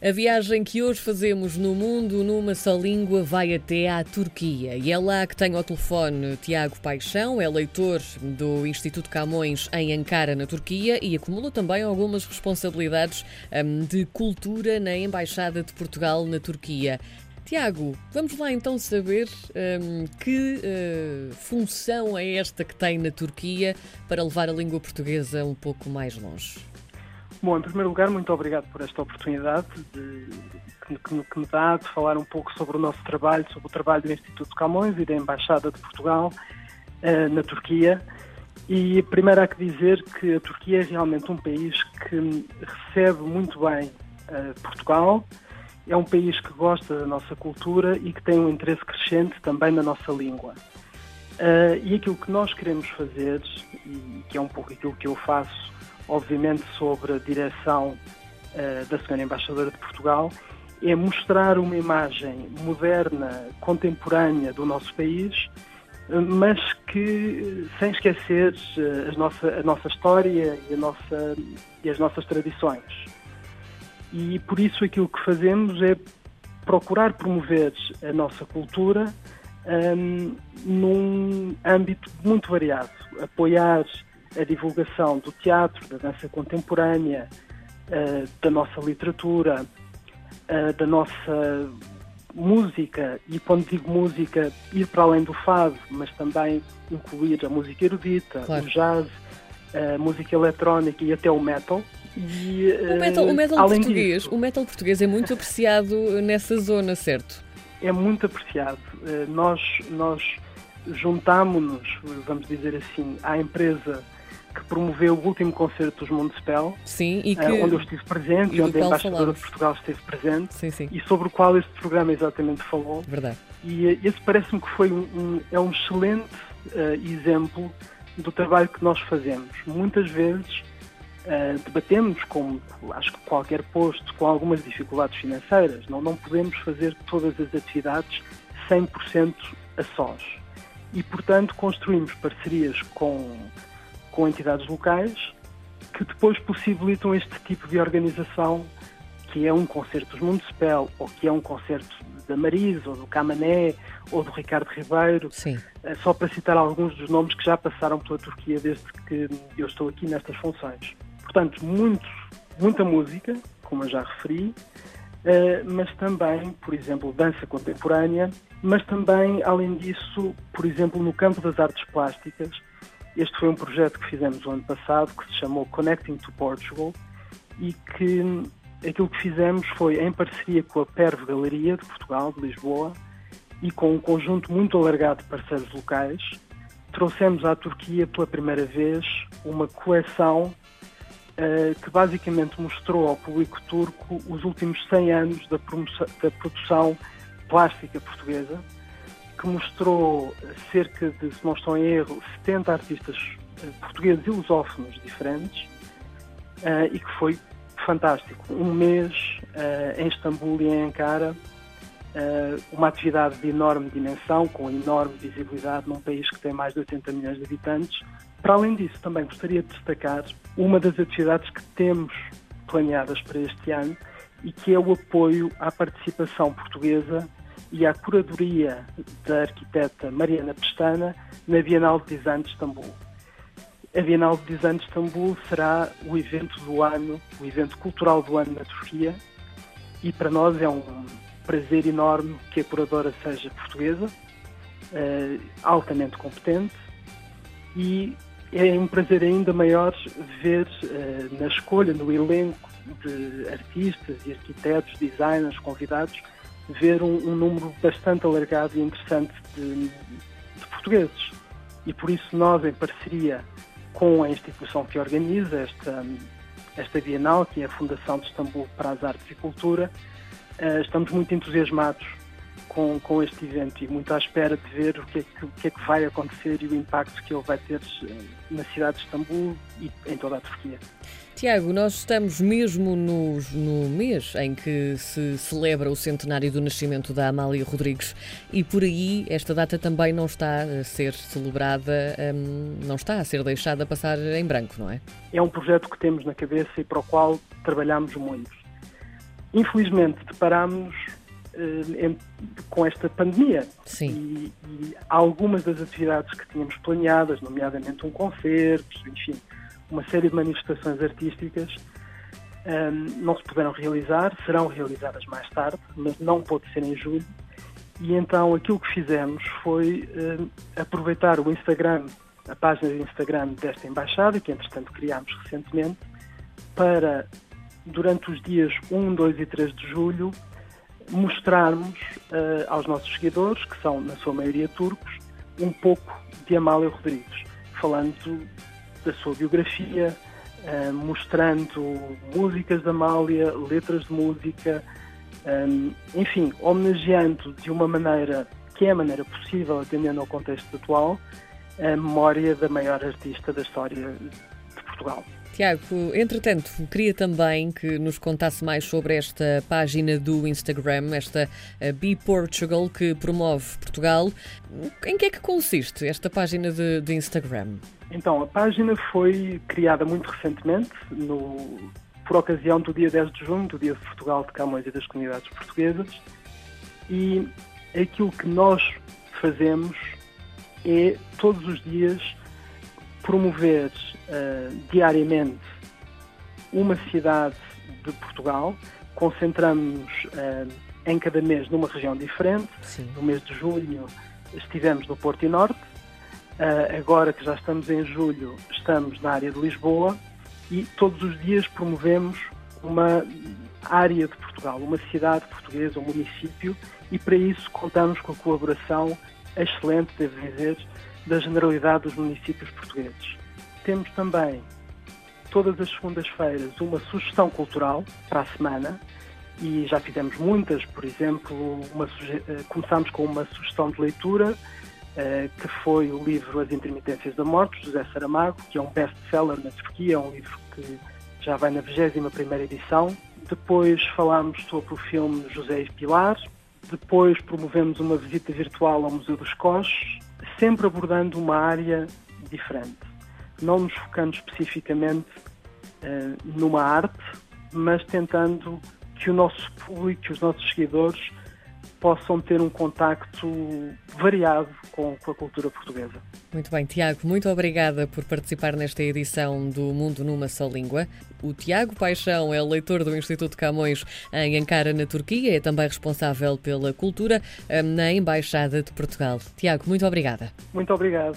A viagem que hoje fazemos no mundo numa só língua vai até à Turquia. E é lá que tenho ao telefone Tiago Paixão, é leitor do Instituto Camões em Ankara, na Turquia, e acumula também algumas responsabilidades hum, de cultura na Embaixada de Portugal na Turquia. Tiago, vamos lá então saber hum, que uh, função é esta que tem na Turquia para levar a língua portuguesa um pouco mais longe. Bom, em primeiro lugar, muito obrigado por esta oportunidade de, que, que, que, me dá de falar um pouco sobre o nosso trabalho, sobre o trabalho do Instituto Camões e da Embaixada de Portugal uh, na Turquia. E primeiro há que dizer que a Turquia é realmente um país que recebe muito bem uh, Portugal, é um país que gosta da nossa cultura e que tem um interesse crescente também na nossa língua. Uh, e aquilo que nós queremos fazer, e que é um pouco aquilo que eu faço obviamente sobre a direção uh, da Senhora Embaixadora de Portugal, é mostrar uma imagem moderna, contemporânea do nosso país, mas que sem esquecer eh, a nossa, a nossa história e, a nossa, e as nossas tradições. E por isso aquilo que fazemos é procurar promover a nossa cultura um, num âmbito muito variado, apoiar a divulgação do teatro, da dança contemporânea, uh, da nossa literatura, uh, da nossa música, e quando digo música, ir para além do fado, mas também incluir a música erudita, claro. o jazz, a música eletrónica e até o metal. E, o metal, o metal português, disso, o metal português é muito apreciado nessa zona, certo? É muito apreciado. Nós, nós juntámonos, vamos dizer assim, à empresa que promoveu o último concerto dos Municipal, sim, e que, uh, onde eu estive presente e, onde a Embaixadora falamos. de Portugal esteve presente, sim, sim. e sobre o qual este programa exatamente falou. Verdade. E uh, esse parece-me que foi um, um, é um excelente uh, exemplo do trabalho que nós fazemos. Muitas vezes debatemos, como acho que qualquer posto, com algumas dificuldades financeiras. Não, não podemos fazer todas as atividades 100% a sós. E, portanto, construímos parcerias com com entidades locais que depois possibilitam este tipo de organização, que é um concerto dos Municipal, ou que é um concerto da Marisa, ou do Camané, ou do Ricardo Ribeiro, Sim. Eh, só para citar alguns dos nomes que já passaram pela Turquia desde que eu estou aqui nestas funções. Portanto, muito, muita música, como eu já referi, eh, mas também, por exemplo, dança contemporânea, mas também, além disso, por exemplo, no campo das artes plásticas, este foi um projeto que fizemos o ano passado que se chamou Connecting to Portugal e que aquilo que fizemos foi em parceria com a Perve Galeria de Portugal, de Lisboa, e com um conjunto muito alargado de parceiros locais, trouxemos à Turquia pela primeira vez uma coleção uh, que basicamente mostrou ao público turco os últimos 100 anos da, da produção plástica portuguesa que mostrou cerca de, se não estou em erro, 70 artistas eh, portugueses e lusófonos diferentes uh, e que foi fantástico. Um mês uh, em Istambul e em Ankara, uh, uma atividade de enorme dimensão, com enorme visibilidade num país que tem mais de 80 milhões de habitantes. Para além disso, também gostaria de destacar uma das atividades que temos planeadas para este ano e que é o apoio à participação portuguesa e à curadoria da arquiteta Mariana Pestana na Bienal de Design de Istambul. A Bienal de Design de Istambul será o evento do ano, o evento cultural do ano na Turquia e para nós é um prazer enorme que a curadora seja portuguesa, uh, altamente competente e é um prazer ainda maior ver uh, na escolha, no elenco de artistas e arquitetos, designers, convidados, ver um, um número bastante alargado e interessante de, de, portugueses. E por isso nós, em parceria com a instituição que organiza esta, esta Bienal, que é a Fundação de Istambul para as Artes e Cultura, uh, estamos muito entusiasmados com, com este evento e muito à espera de ver o que, é que, o que é que vai acontecer e o impacto que ele vai ter eh, na cidade de Istambul e em toda a Turquia. Tiago, nós estamos mesmo no, no mês em que se celebra o centenário do nascimento da Amália Rodrigues e por aí esta data também não está a ser celebrada, hum, não está a ser deixada passar em branco, não é? É um projeto que temos na cabeça e para o qual trabalhamos muito. infelizmente, deparámos uh, com esta pandemia. Sim. E, e, algumas das atividades que tínhamos planeadas, nomeadamente um concerto, enfim, uma série de manifestações artísticas, um, não se puderam realizar, serão realizadas mais tarde, mas não pôde ser em julho. E então aquilo que fizemos foi um, aproveitar o Instagram, a página de Instagram desta embaixada, que entretanto criámos recentemente, para, durante os dias 1, 2 e 3 de julho, mostrarmos uh, aos nossos seguidores, que são na sua maioria turcos, um pouco de Amália Rodrigues, falando da sua biografia, uh, mostrando músicas da Amália, letras de música, um, eh, enfim, homenageando de uma maneira que é a maneira possível, atendendo ao contexto atual, a memória da maior artista da história de Portugal. Tiago, entretanto, queria também que nos contasse mais sobre esta página do Instagram, esta eh, Be Portugal, que promove Portugal. Em que é que consiste esta página de, de Instagram? Então, a página foi criada muito recentemente, no, por ocasião do dia 10 de junho, do Dia de Portugal, de Camões e das Comunidades Portuguesas, e aquilo que nós fazemos é, todos os dias, promover uh, diariamente uma cidade de Portugal, concentramos uh, em cada mês numa região diferente. Sim. No mês de junho estivemos no Porto e Norte, uh, agora que já estamos em julho, estamos na área de Lisboa e todos os dias promovemos uma área de Portugal, uma cidade portuguesa, um município, e para isso contamos com a colaboração excelente, devo dizer, da generalidade dos municípios portugueses. Temos também, todas as segundas-feiras, uma sugestão cultural para a semana e já fizemos muitas, por exemplo, suge... Eh, começámos com uma sugestão de leitura eh, que foi o livro As Intermitências da Morte, de José Saramago, que é um best-seller na Turquia, é um livro que já vai na 21ª edição. Depois falámos sobre o filme José e Pilar, depois promovemos uma visita virtual ao Museu dos Coches, sempre abordando uma área diferente. Não nos focando especificamente uh, numa arte, mas tentando que o nosso público, que os nossos seguidores possam ter um contacto variado com, com, a cultura portuguesa. Muito bem, Tiago, muito obrigada por participar nesta edição do Mundo numa só língua. O Tiago Paixão é leitor do Instituto Camões em Ankara, na Turquia, é também responsável pela cultura eh, na Embaixada de Portugal. Tiago, muito obrigada. Muito obrigado.